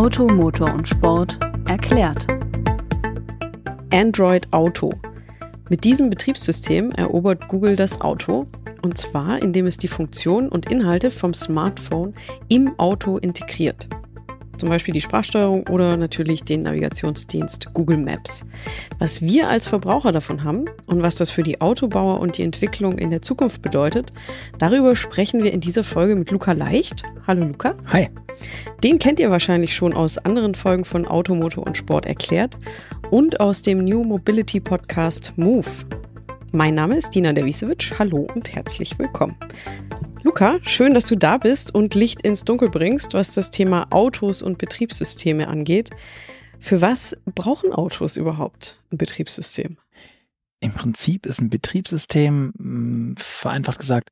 Auto, Motor und Sport erklärt. Android Auto. Mit diesem Betriebssystem erobert Google das Auto, und zwar indem es die Funktionen und Inhalte vom Smartphone im Auto integriert zum Beispiel die Sprachsteuerung oder natürlich den Navigationsdienst Google Maps. Was wir als Verbraucher davon haben und was das für die Autobauer und die Entwicklung in der Zukunft bedeutet, darüber sprechen wir in dieser Folge mit Luca Leicht. Hallo Luca. Hi. Den kennt ihr wahrscheinlich schon aus anderen Folgen von Automotor und Sport erklärt und aus dem New Mobility Podcast Move. Mein Name ist Dina Derwisewitsch. Hallo und herzlich willkommen. Luca, schön, dass du da bist und Licht ins Dunkel bringst, was das Thema Autos und Betriebssysteme angeht. Für was brauchen Autos überhaupt ein Betriebssystem? Im Prinzip ist ein Betriebssystem, hm, vereinfacht gesagt,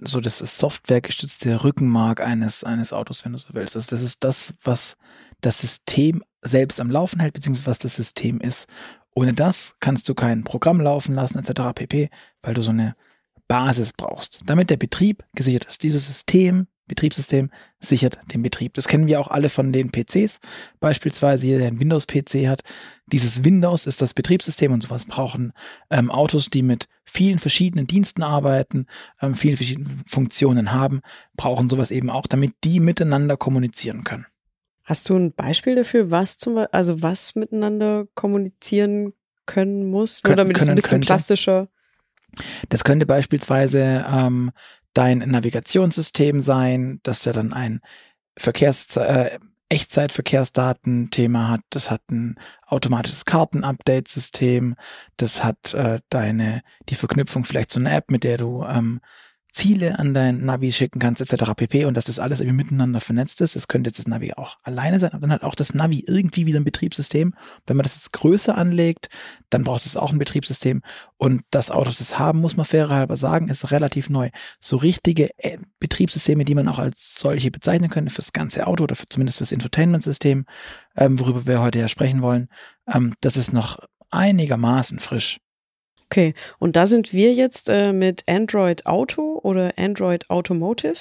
so das softwaregestützte Rückenmark eines, eines Autos, wenn du so willst. Also das ist das, was das System selbst am Laufen hält, beziehungsweise was das System ist. Ohne das kannst du kein Programm laufen lassen, etc. pp, weil du so eine Basis brauchst, damit der Betrieb gesichert ist. Dieses System, Betriebssystem sichert den Betrieb. Das kennen wir auch alle von den PCs. Beispielsweise jeder, der ein Windows-PC hat. Dieses Windows ist das Betriebssystem und sowas brauchen ähm, Autos, die mit vielen verschiedenen Diensten arbeiten, ähm, viele verschiedene Funktionen haben, brauchen sowas eben auch, damit die miteinander kommunizieren können. Hast du ein Beispiel dafür, was zum also was miteinander kommunizieren können muss? Nur damit es ein bisschen könnte. plastischer das könnte beispielsweise ähm, dein Navigationssystem sein, dass der dann ein Verkehrs äh, Echtzeitverkehrsdaten-Thema hat. Das hat ein automatisches Karten-Update-System. Das hat äh, deine die Verknüpfung vielleicht zu einer App, mit der du ähm, Ziele an dein Navi schicken kannst, etc. pp. Und dass das alles irgendwie miteinander vernetzt ist. Das könnte jetzt das Navi auch alleine sein, aber dann hat auch das Navi irgendwie wieder ein Betriebssystem. Wenn man das jetzt größer anlegt, dann braucht es auch ein Betriebssystem. Und das Autos das haben, muss man fairerhalber sagen, ist relativ neu. So richtige äh, Betriebssysteme, die man auch als solche bezeichnen könnte, fürs ganze Auto oder für, zumindest fürs Infotainment-System, ähm, worüber wir heute ja sprechen wollen, ähm, das ist noch einigermaßen frisch. Okay, und da sind wir jetzt äh, mit Android Auto oder Android Automotive?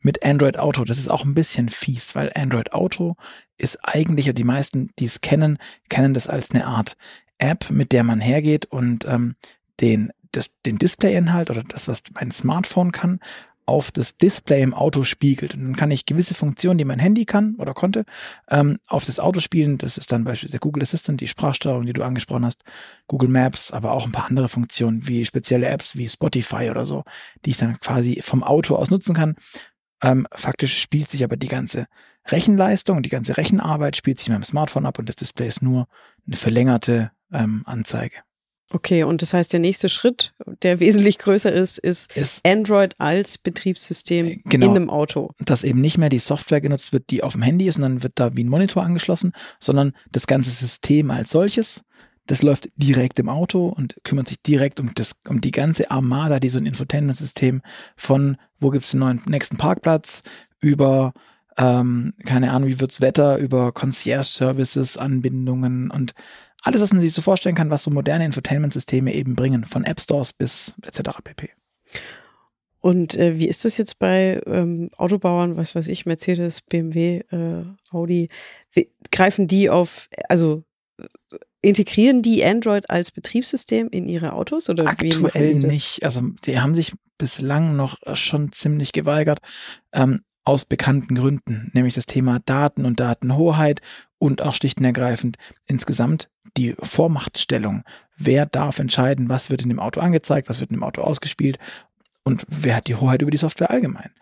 Mit Android Auto, das ist auch ein bisschen fies, weil Android Auto ist eigentlich, die meisten, die es kennen, kennen das als eine Art App, mit der man hergeht und ähm, den, das, den Display-Inhalt oder das, was mein Smartphone kann, auf das Display im Auto spiegelt. Und dann kann ich gewisse Funktionen, die mein Handy kann oder konnte, ähm, auf das Auto spielen. Das ist dann beispielsweise der Google Assistant, die Sprachsteuerung, die du angesprochen hast, Google Maps, aber auch ein paar andere Funktionen wie spezielle Apps wie Spotify oder so, die ich dann quasi vom Auto aus nutzen kann. Ähm, faktisch spielt sich aber die ganze Rechenleistung die ganze Rechenarbeit spielt sich in meinem Smartphone ab und das Display ist nur eine verlängerte ähm, Anzeige. Okay, und das heißt, der nächste Schritt, der wesentlich größer ist, ist, ist Android als Betriebssystem äh, genau, in einem Auto. Dass eben nicht mehr die Software genutzt wird, die auf dem Handy ist, und dann wird da wie ein Monitor angeschlossen, sondern das ganze System als solches, das läuft direkt im Auto und kümmert sich direkt um das, um die ganze Armada, die so ein Infotainment-System von wo gibt's den neuen nächsten Parkplatz über ähm, keine Ahnung, wie wird's Wetter, über Concierge-Services, Anbindungen und alles, was man sich so vorstellen kann, was so moderne Infotainment-Systeme eben bringen, von App Stores bis etc. pp. Und äh, wie ist das jetzt bei ähm, Autobauern, was weiß ich, Mercedes, BMW, äh, Audi? Wie, greifen die auf, also äh, integrieren die Android als Betriebssystem in ihre Autos oder aktuell nicht? Also die haben sich bislang noch schon ziemlich geweigert. Ähm, aus bekannten Gründen, nämlich das Thema Daten und Datenhoheit und auch schlicht und ergreifend insgesamt die Vormachtstellung. Wer darf entscheiden, was wird in dem Auto angezeigt, was wird in dem Auto ausgespielt und wer hat die Hoheit über die Software allgemein.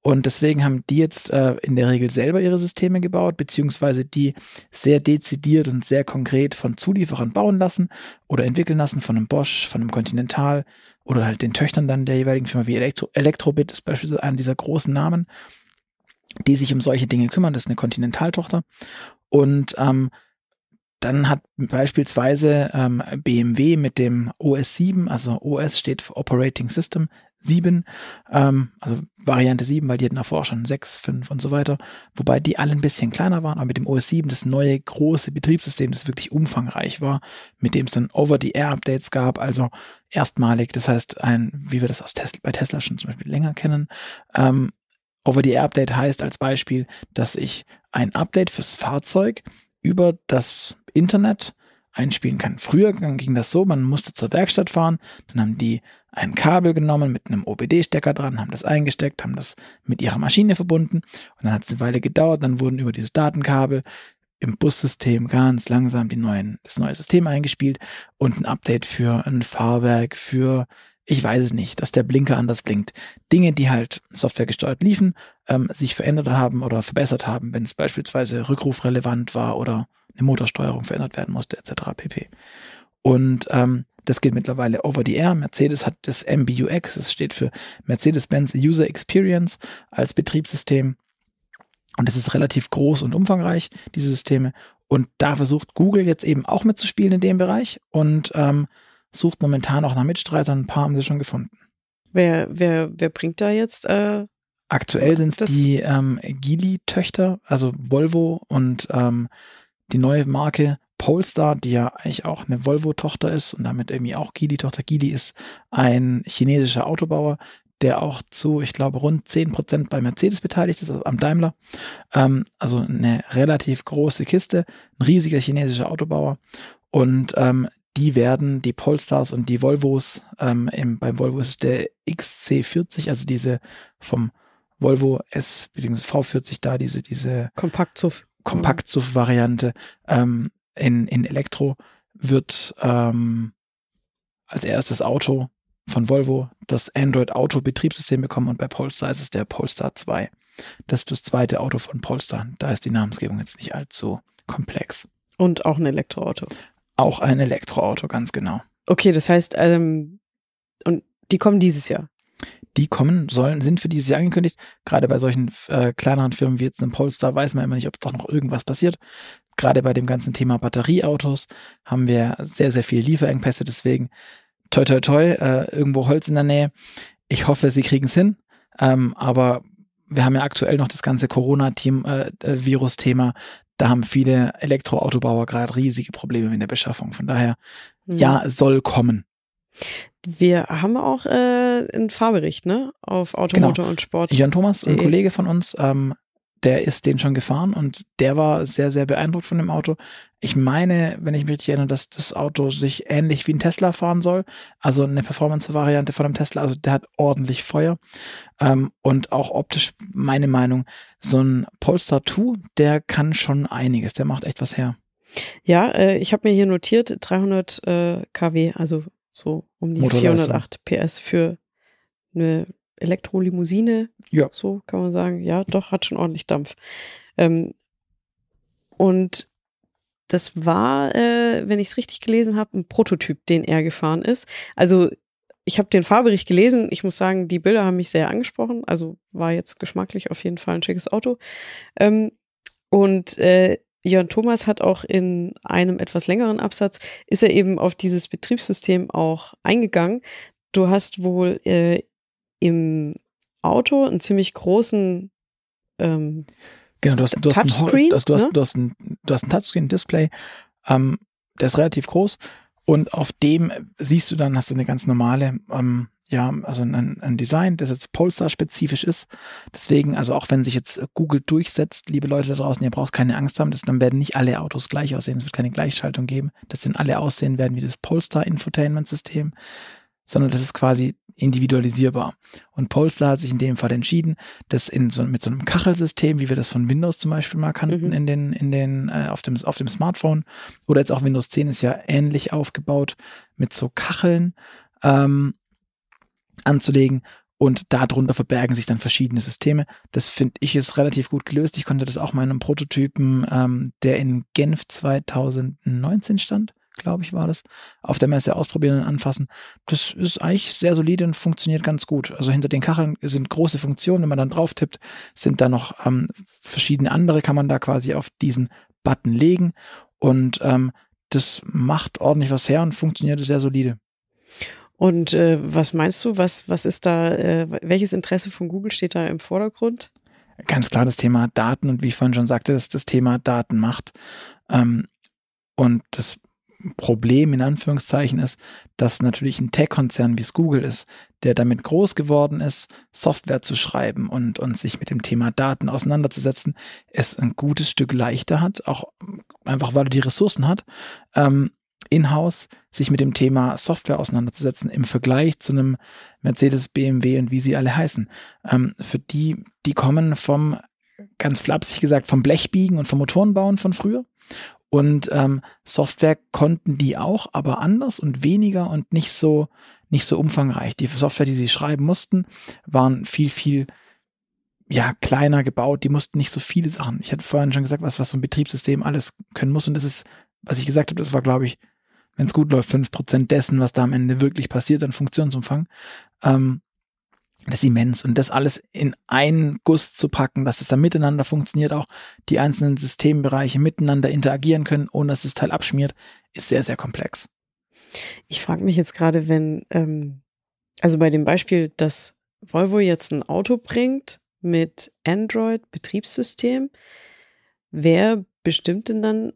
Und deswegen haben die jetzt äh, in der Regel selber ihre Systeme gebaut, beziehungsweise die sehr dezidiert und sehr konkret von Zulieferern bauen lassen oder entwickeln lassen, von einem Bosch, von einem Continental oder halt den Töchtern dann der jeweiligen Firma wie Elektro Elektrobit ist beispielsweise einer dieser großen Namen die sich um solche Dinge kümmern. Das ist eine Kontinentaltochter. Und ähm, dann hat beispielsweise ähm, BMW mit dem OS 7, also OS steht für Operating System 7, ähm, also Variante 7, weil die hatten davor schon 6, 5 und so weiter, wobei die alle ein bisschen kleiner waren, aber mit dem OS 7 das neue große Betriebssystem, das wirklich umfangreich war, mit dem es dann Over-the-Air-Updates gab, also erstmalig, das heißt ein, wie wir das aus Tesla, bei Tesla schon zum Beispiel länger kennen, ähm, Over-the-Air-Update heißt als Beispiel, dass ich ein Update fürs Fahrzeug über das Internet einspielen kann. Früher ging das so, man musste zur Werkstatt fahren, dann haben die ein Kabel genommen mit einem OBD-Stecker dran, haben das eingesteckt, haben das mit ihrer Maschine verbunden und dann hat es eine Weile gedauert, dann wurden über dieses Datenkabel im Bussystem ganz langsam die neuen, das neue System eingespielt und ein Update für ein Fahrwerk, für ich weiß es nicht, dass der Blinker anders blinkt. Dinge, die halt softwaregesteuert liefen, ähm, sich verändert haben oder verbessert haben, wenn es beispielsweise rückrufrelevant war oder eine Motorsteuerung verändert werden musste, etc. pp. Und ähm, das geht mittlerweile over the air. Mercedes hat das MBUX, das steht für Mercedes-Benz User Experience als Betriebssystem. Und es ist relativ groß und umfangreich, diese Systeme. Und da versucht Google jetzt eben auch mitzuspielen in dem Bereich und ähm, sucht momentan auch nach Mitstreitern. Ein paar haben sie schon gefunden. Wer, wer, wer bringt da jetzt? Äh, Aktuell sind es die ähm, Geely-Töchter, also Volvo und ähm, die neue Marke Polestar, die ja eigentlich auch eine Volvo-Tochter ist und damit irgendwie auch Geely-Tochter. Geely ist ein chinesischer Autobauer, der auch zu, ich glaube, rund zehn Prozent bei Mercedes beteiligt ist, also am Daimler. Ähm, also eine relativ große Kiste, ein riesiger chinesischer Autobauer. Und ähm, die werden, die Polestars und die Volvos, ähm, im, beim Volvo ist der XC40, also diese vom Volvo S bzw. V40 da, diese, diese Kompakt-SUV. Kompakt-SUV-Variante ähm, in, in Elektro wird ähm, als erstes Auto von Volvo das Android Auto Betriebssystem bekommen und bei Polestar ist es der Polestar 2. Das ist das zweite Auto von Polestar. Da ist die Namensgebung jetzt nicht allzu komplex. Und auch ein Elektroauto. Auch ein Elektroauto, ganz genau. Okay, das heißt, ähm, und die kommen dieses Jahr. Die kommen sollen, sind für dieses Jahr angekündigt. Gerade bei solchen äh, kleineren Firmen wie jetzt einem Polestar weiß man immer nicht, ob doch noch irgendwas passiert. Gerade bei dem ganzen Thema Batterieautos haben wir sehr, sehr viele Lieferengpässe. Deswegen toi, toi, toi, äh, irgendwo Holz in der Nähe. Ich hoffe, sie kriegen es hin. Ähm, aber wir haben ja aktuell noch das ganze Corona-Virus-Thema. Äh, da haben viele Elektroautobauer gerade riesige Probleme mit der Beschaffung. Von daher, mhm. ja, soll kommen. Wir haben auch äh, einen Fahrbericht, ne? Auf Automotor genau. und Sport. Jan Thomas, ein Kollege von uns, ähm, der ist den schon gefahren und der war sehr, sehr beeindruckt von dem Auto. Ich meine, wenn ich mich richtig erinnere, dass das Auto sich ähnlich wie ein Tesla fahren soll. Also eine Performance-Variante von einem Tesla. Also der hat ordentlich Feuer. Ähm, und auch optisch, meine Meinung, so ein Polestar 2, der kann schon einiges. Der macht echt was her. Ja, äh, ich habe mir hier notiert 300 äh, kW, also so um die 408 PS für eine Elektrolimousine. Ja. So kann man sagen. Ja, doch, hat schon ordentlich Dampf. Ähm, und das war, äh, wenn ich es richtig gelesen habe, ein Prototyp, den er gefahren ist. Also ich habe den Fahrbericht gelesen. Ich muss sagen, die Bilder haben mich sehr angesprochen. Also war jetzt geschmacklich auf jeden Fall ein schickes Auto. Ähm, und äh, Jörn Thomas hat auch in einem etwas längeren Absatz, ist er eben auf dieses Betriebssystem auch eingegangen. Du hast wohl äh, im Auto einen ziemlich großen ähm, Genau, du hast, du hast, Touchscreen, ein, du hast, ne? du hast ein, du hast ein Touchscreen-Display, ähm, der ist relativ groß und auf dem siehst du dann, hast du eine ganz normale, ähm, ja, also ein, ein Design, das jetzt Polestar-spezifisch ist. Deswegen, also auch wenn sich jetzt Google durchsetzt, liebe Leute da draußen, ihr braucht keine Angst haben, das, dann werden nicht alle Autos gleich aussehen, es wird keine Gleichschaltung geben, das sind alle aussehen werden wie das Polestar-Infotainment-System sondern das ist quasi individualisierbar. Und Polestar hat sich in dem Fall entschieden, das in so, mit so einem Kachelsystem, wie wir das von Windows zum Beispiel mal kannten, mhm. in den, in den, äh, auf dem, auf dem Smartphone, oder jetzt auch Windows 10 ist ja ähnlich aufgebaut, mit so Kacheln ähm, anzulegen. Und darunter verbergen sich dann verschiedene Systeme. Das finde ich ist relativ gut gelöst. Ich konnte das auch meinem Prototypen, ähm, der in Genf 2019 stand, glaube ich, war das, auf der Messe ausprobieren und anfassen. Das ist eigentlich sehr solide und funktioniert ganz gut. Also hinter den Kacheln sind große Funktionen, wenn man dann drauf tippt, sind da noch ähm, verschiedene andere, kann man da quasi auf diesen Button legen und ähm, das macht ordentlich was her und funktioniert sehr solide. Und äh, was meinst du, was, was ist da, äh, welches Interesse von Google steht da im Vordergrund? Ganz klar das Thema Daten und wie ich vorhin schon sagte, das ist das Thema Datenmacht. Ähm, und das Problem in Anführungszeichen ist, dass natürlich ein Tech-Konzern wie es Google ist, der damit groß geworden ist, Software zu schreiben und, und sich mit dem Thema Daten auseinanderzusetzen, es ein gutes Stück leichter hat, auch einfach weil er die Ressourcen hat, ähm, in-house sich mit dem Thema Software auseinanderzusetzen im Vergleich zu einem Mercedes, BMW und wie sie alle heißen. Ähm, für die, die kommen vom, ganz flapsig gesagt, vom Blechbiegen und vom Motorenbauen von früher und ähm, Software konnten die auch, aber anders und weniger und nicht so, nicht so umfangreich. Die Software, die sie schreiben mussten, waren viel, viel ja, kleiner gebaut. Die mussten nicht so viele Sachen. Ich hatte vorhin schon gesagt, was, was so ein Betriebssystem alles können muss. Und das ist, was ich gesagt habe, das war, glaube ich, wenn es gut läuft, fünf Prozent dessen, was da am Ende wirklich passiert an Funktionsumfang. Ähm, das ist immens. Und das alles in einen Guss zu packen, dass es da miteinander funktioniert, auch die einzelnen Systembereiche miteinander interagieren können, ohne dass das Teil abschmiert, ist sehr, sehr komplex. Ich frage mich jetzt gerade, wenn, ähm, also bei dem Beispiel, dass Volvo jetzt ein Auto bringt mit Android-Betriebssystem, wer bestimmt denn dann,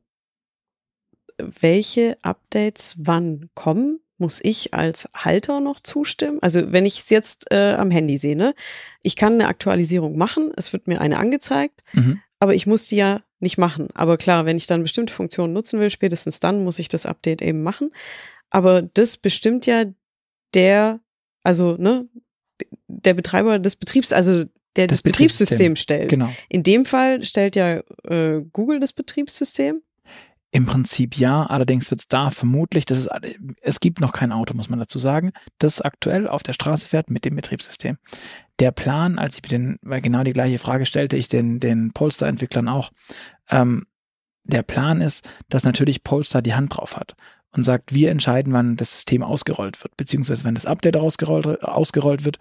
welche Updates wann kommen? Muss ich als Halter noch zustimmen? Also wenn ich es jetzt äh, am Handy sehe, ne? ich kann eine Aktualisierung machen, es wird mir eine angezeigt, mhm. aber ich muss die ja nicht machen. Aber klar, wenn ich dann bestimmte Funktionen nutzen will, spätestens dann muss ich das Update eben machen. Aber das bestimmt ja der, also ne, der Betreiber des Betriebs, also der das, das Betriebssystem, Betriebssystem stellt. Genau. In dem Fall stellt ja äh, Google das Betriebssystem. Im Prinzip ja, allerdings wird es da vermutlich, das ist, es gibt noch kein Auto, muss man dazu sagen, das aktuell auf der Straße fährt mit dem Betriebssystem. Der Plan, als ich den, weil genau die gleiche Frage stellte ich den, den Polestar-Entwicklern auch, ähm, der Plan ist, dass natürlich Polestar die Hand drauf hat und sagt, wir entscheiden, wann das System ausgerollt wird, beziehungsweise wenn das Update ausgerollt, ausgerollt wird,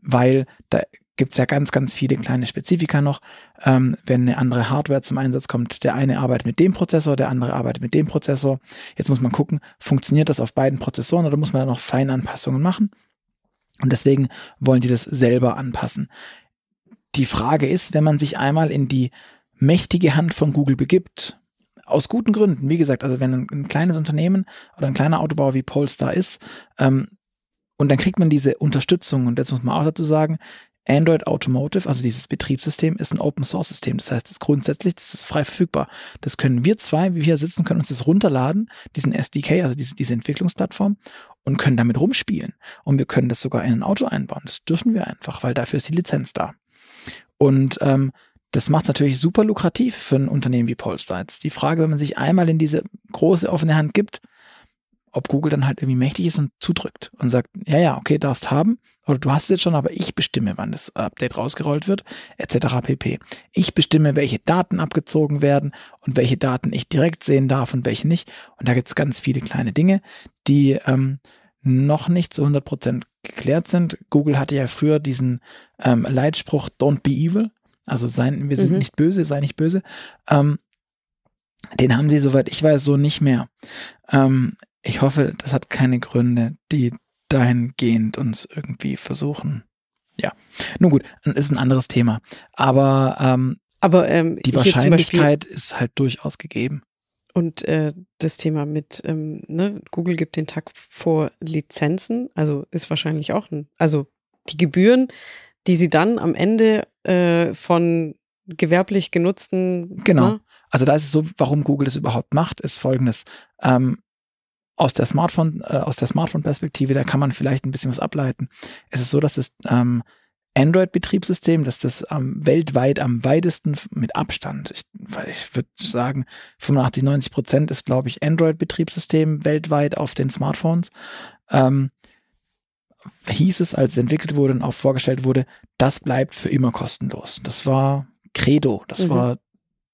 weil da gibt es ja ganz, ganz viele kleine Spezifika noch. Ähm, wenn eine andere Hardware zum Einsatz kommt, der eine arbeitet mit dem Prozessor, der andere arbeitet mit dem Prozessor. Jetzt muss man gucken, funktioniert das auf beiden Prozessoren oder muss man da noch Feinanpassungen machen? Und deswegen wollen die das selber anpassen. Die Frage ist, wenn man sich einmal in die mächtige Hand von Google begibt, aus guten Gründen, wie gesagt, also wenn ein, ein kleines Unternehmen oder ein kleiner Autobauer wie Polestar ist, ähm, und dann kriegt man diese Unterstützung, und jetzt muss man auch dazu sagen, Android Automotive, also dieses Betriebssystem, ist ein Open Source System. Das heißt, das grundsätzlich, das ist frei verfügbar. Das können wir zwei, wie wir hier sitzen, können uns das runterladen, diesen SDK, also diese, diese Entwicklungsplattform, und können damit rumspielen. Und wir können das sogar in ein Auto einbauen. Das dürfen wir einfach, weil dafür ist die Lizenz da. Und ähm, das macht natürlich super lukrativ für ein Unternehmen wie Polestar. Jetzt die Frage, wenn man sich einmal in diese große offene Hand gibt, ob Google dann halt irgendwie mächtig ist und zudrückt und sagt, ja, ja, okay, darfst haben, oder du hast es jetzt schon, aber ich bestimme, wann das Update rausgerollt wird, etc. pp. Ich bestimme, welche Daten abgezogen werden und welche Daten ich direkt sehen darf und welche nicht. Und da gibt es ganz viele kleine Dinge, die ähm, noch nicht zu 100% geklärt sind. Google hatte ja früher diesen ähm, Leitspruch Don't be evil, also sein, wir sind mhm. nicht böse, sei nicht böse. Ähm, den haben sie, soweit ich weiß, so nicht mehr. Ähm, ich hoffe, das hat keine Gründe, die dahingehend uns irgendwie versuchen. Ja, nun gut, ist ein anderes Thema. Aber, ähm, Aber ähm, die Wahrscheinlichkeit ist halt durchaus gegeben. Und äh, das Thema mit, ähm, ne, Google gibt den Tag vor Lizenzen, also ist wahrscheinlich auch ein, also die Gebühren, die sie dann am Ende äh, von gewerblich genutzten. Genau. Ne? Also da ist es so, warum Google das überhaupt macht, ist folgendes. Ähm, aus der Smartphone, äh, aus der Smartphone-Perspektive, da kann man vielleicht ein bisschen was ableiten. Es ist so, dass das ähm, Android-Betriebssystem, dass das ähm, weltweit am weitesten mit Abstand, ich, ich würde sagen, 85, 90 Prozent ist, glaube ich, Android-Betriebssystem weltweit auf den Smartphones. Ähm, hieß es, als es entwickelt wurde und auch vorgestellt wurde, das bleibt für immer kostenlos. Das war Credo, das mhm. war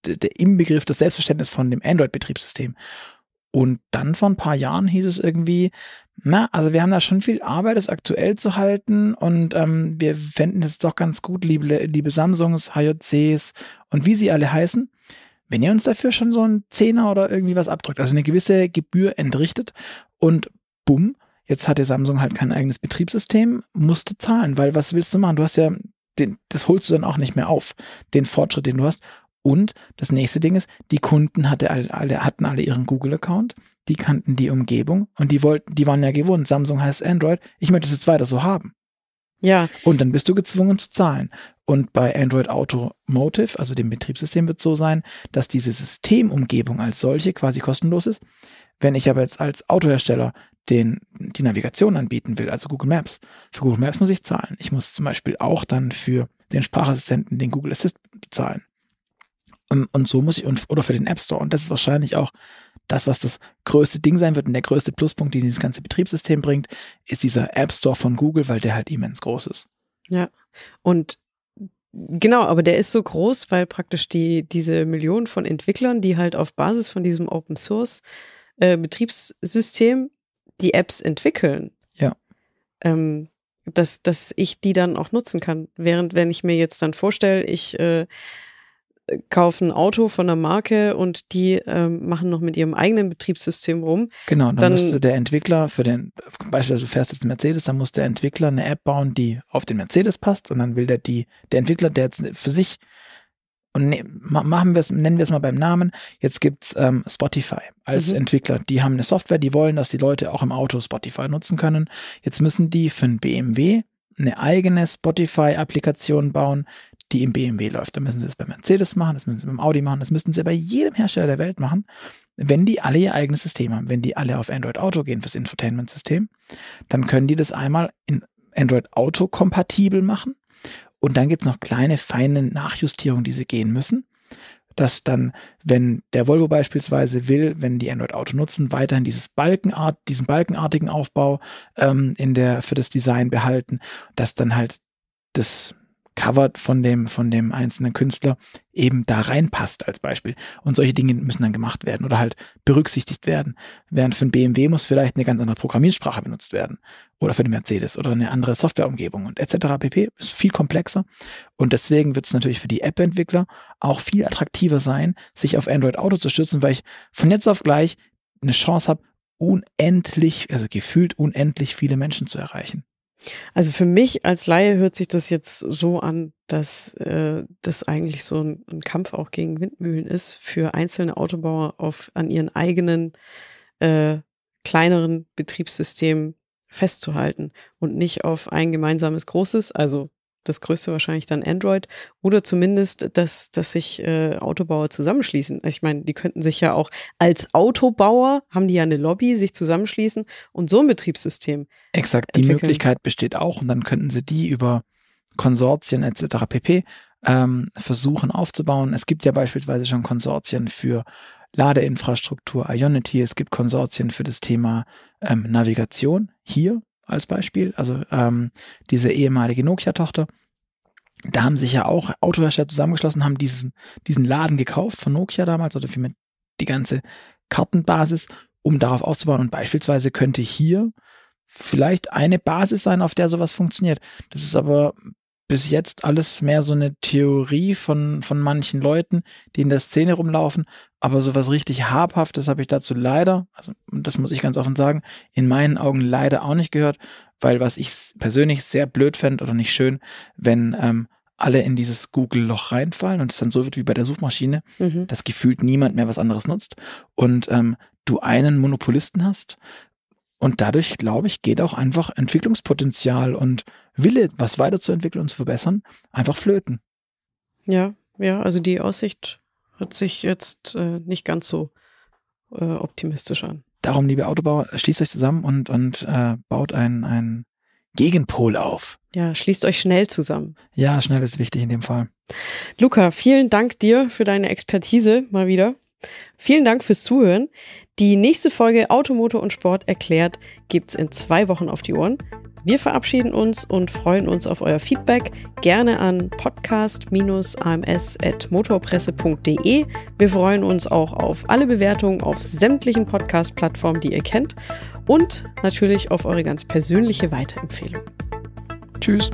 der Inbegriff, das Selbstverständnis von dem Android-Betriebssystem. Und dann vor ein paar Jahren hieß es irgendwie, na, also wir haben da schon viel Arbeit, das aktuell zu halten und ähm, wir fänden es doch ganz gut, liebe, liebe Samsungs, HJCs und wie sie alle heißen, wenn ihr uns dafür schon so ein Zehner oder irgendwie was abdrückt, also eine gewisse Gebühr entrichtet und bumm, jetzt hatte Samsung halt kein eigenes Betriebssystem, musste zahlen, weil was willst du machen? Du hast ja, den, das holst du dann auch nicht mehr auf, den Fortschritt, den du hast. Und das nächste Ding ist, die Kunden hatte alle, hatten alle ihren Google-Account. die kannten die Umgebung und die wollten, die waren ja gewohnt, Samsung heißt Android, ich möchte es jetzt weiter so haben. Ja. Und dann bist du gezwungen zu zahlen. Und bei Android Automotive, also dem Betriebssystem, wird es so sein, dass diese Systemumgebung als solche quasi kostenlos ist. Wenn ich aber jetzt als Autohersteller den, die Navigation anbieten will, also Google Maps, für Google Maps muss ich zahlen. Ich muss zum Beispiel auch dann für den Sprachassistenten den Google Assist bezahlen. Und, und so muss ich, und, oder für den App Store. Und das ist wahrscheinlich auch das, was das größte Ding sein wird und der größte Pluspunkt, den dieses ganze Betriebssystem bringt, ist dieser App Store von Google, weil der halt immens groß ist. Ja. Und Genau, aber der ist so groß, weil praktisch die, diese Millionen von Entwicklern, die halt auf Basis von diesem Open Source äh, Betriebssystem die Apps entwickeln. Ja. Ähm, dass, dass ich die dann auch nutzen kann. Während wenn ich mir jetzt dann vorstelle, ich äh, kaufe ein Auto von einer Marke und die ähm, machen noch mit ihrem eigenen Betriebssystem rum. Genau, dann, dann müsste der Entwickler für den, beispielsweise du fährst jetzt Mercedes, dann muss der Entwickler eine App bauen, die auf den Mercedes passt und dann will der die, der Entwickler, der jetzt für sich und ne, machen wir es, nennen wir es mal beim Namen. Jetzt gibt's ähm, Spotify als mhm. Entwickler. Die haben eine Software, die wollen, dass die Leute auch im Auto Spotify nutzen können. Jetzt müssen die für ein BMW eine eigene Spotify-Applikation bauen, die im BMW läuft. Da müssen sie es bei Mercedes machen, das müssen sie beim Audi machen, das müssten sie bei jedem Hersteller der Welt machen, wenn die alle ihr eigenes System haben. Wenn die alle auf Android Auto gehen fürs Infotainment-System, dann können die das einmal in Android Auto kompatibel machen. Und dann gibt's noch kleine, feine Nachjustierungen, die sie gehen müssen dass dann, wenn der Volvo beispielsweise will, wenn die Android Auto nutzen, weiterhin dieses Balkenart, diesen balkenartigen Aufbau ähm, in der für das Design behalten, dass dann halt das Covered von dem, von dem einzelnen Künstler eben da reinpasst als Beispiel. Und solche Dinge müssen dann gemacht werden oder halt berücksichtigt werden. Während für ein BMW muss vielleicht eine ganz andere Programmiersprache benutzt werden. Oder für den Mercedes oder eine andere Softwareumgebung und etc. pp. Ist viel komplexer. Und deswegen wird es natürlich für die App-Entwickler auch viel attraktiver sein, sich auf Android Auto zu stützen, weil ich von jetzt auf gleich eine Chance habe, unendlich, also gefühlt unendlich viele Menschen zu erreichen. Also für mich als Laie hört sich das jetzt so an, dass äh, das eigentlich so ein, ein, Kampf auch gegen Windmühlen ist, für einzelne Autobauer auf, an ihren eigenen äh, kleineren Betriebssystemen festzuhalten und nicht auf ein gemeinsames großes, also das größte wahrscheinlich dann Android oder zumindest, dass, dass sich äh, Autobauer zusammenschließen. Ich meine, die könnten sich ja auch als Autobauer, haben die ja eine Lobby, sich zusammenschließen und so ein Betriebssystem. Exakt, die entwickeln. Möglichkeit besteht auch und dann könnten sie die über Konsortien etc. pp. Ähm, versuchen aufzubauen. Es gibt ja beispielsweise schon Konsortien für Ladeinfrastruktur, Ionity, es gibt Konsortien für das Thema ähm, Navigation hier als Beispiel, also ähm, diese ehemalige Nokia-Tochter. Da haben sich ja auch Autohersteller zusammengeschlossen, haben diesen, diesen Laden gekauft von Nokia damals oder vielmehr die ganze Kartenbasis, um darauf aufzubauen. Und beispielsweise könnte hier vielleicht eine Basis sein, auf der sowas funktioniert. Das ist aber bis jetzt alles mehr so eine Theorie von, von manchen Leuten, die in der Szene rumlaufen. Aber so was richtig Habhaftes habe ich dazu leider, also das muss ich ganz offen sagen, in meinen Augen leider auch nicht gehört, weil was ich persönlich sehr blöd fände oder nicht schön, wenn ähm, alle in dieses Google-Loch reinfallen und es dann so wird wie bei der Suchmaschine, mhm. dass gefühlt niemand mehr was anderes nutzt und ähm, du einen Monopolisten hast, und dadurch, glaube ich, geht auch einfach Entwicklungspotenzial und Wille, was weiterzuentwickeln und zu verbessern, einfach flöten. Ja, ja, also die Aussicht hört sich jetzt äh, nicht ganz so äh, optimistisch an. Darum, liebe Autobauer, schließt euch zusammen und, und äh, baut einen, einen Gegenpol auf. Ja, schließt euch schnell zusammen. Ja, schnell ist wichtig in dem Fall. Luca, vielen Dank dir für deine Expertise mal wieder. Vielen Dank fürs Zuhören. Die nächste Folge Automotor und Sport erklärt gibt's in zwei Wochen auf die Ohren. Wir verabschieden uns und freuen uns auf euer Feedback. Gerne an podcast-ams.motorpresse.de. Wir freuen uns auch auf alle Bewertungen auf sämtlichen Podcast-Plattformen, die ihr kennt. Und natürlich auf eure ganz persönliche Weiterempfehlung. Tschüss.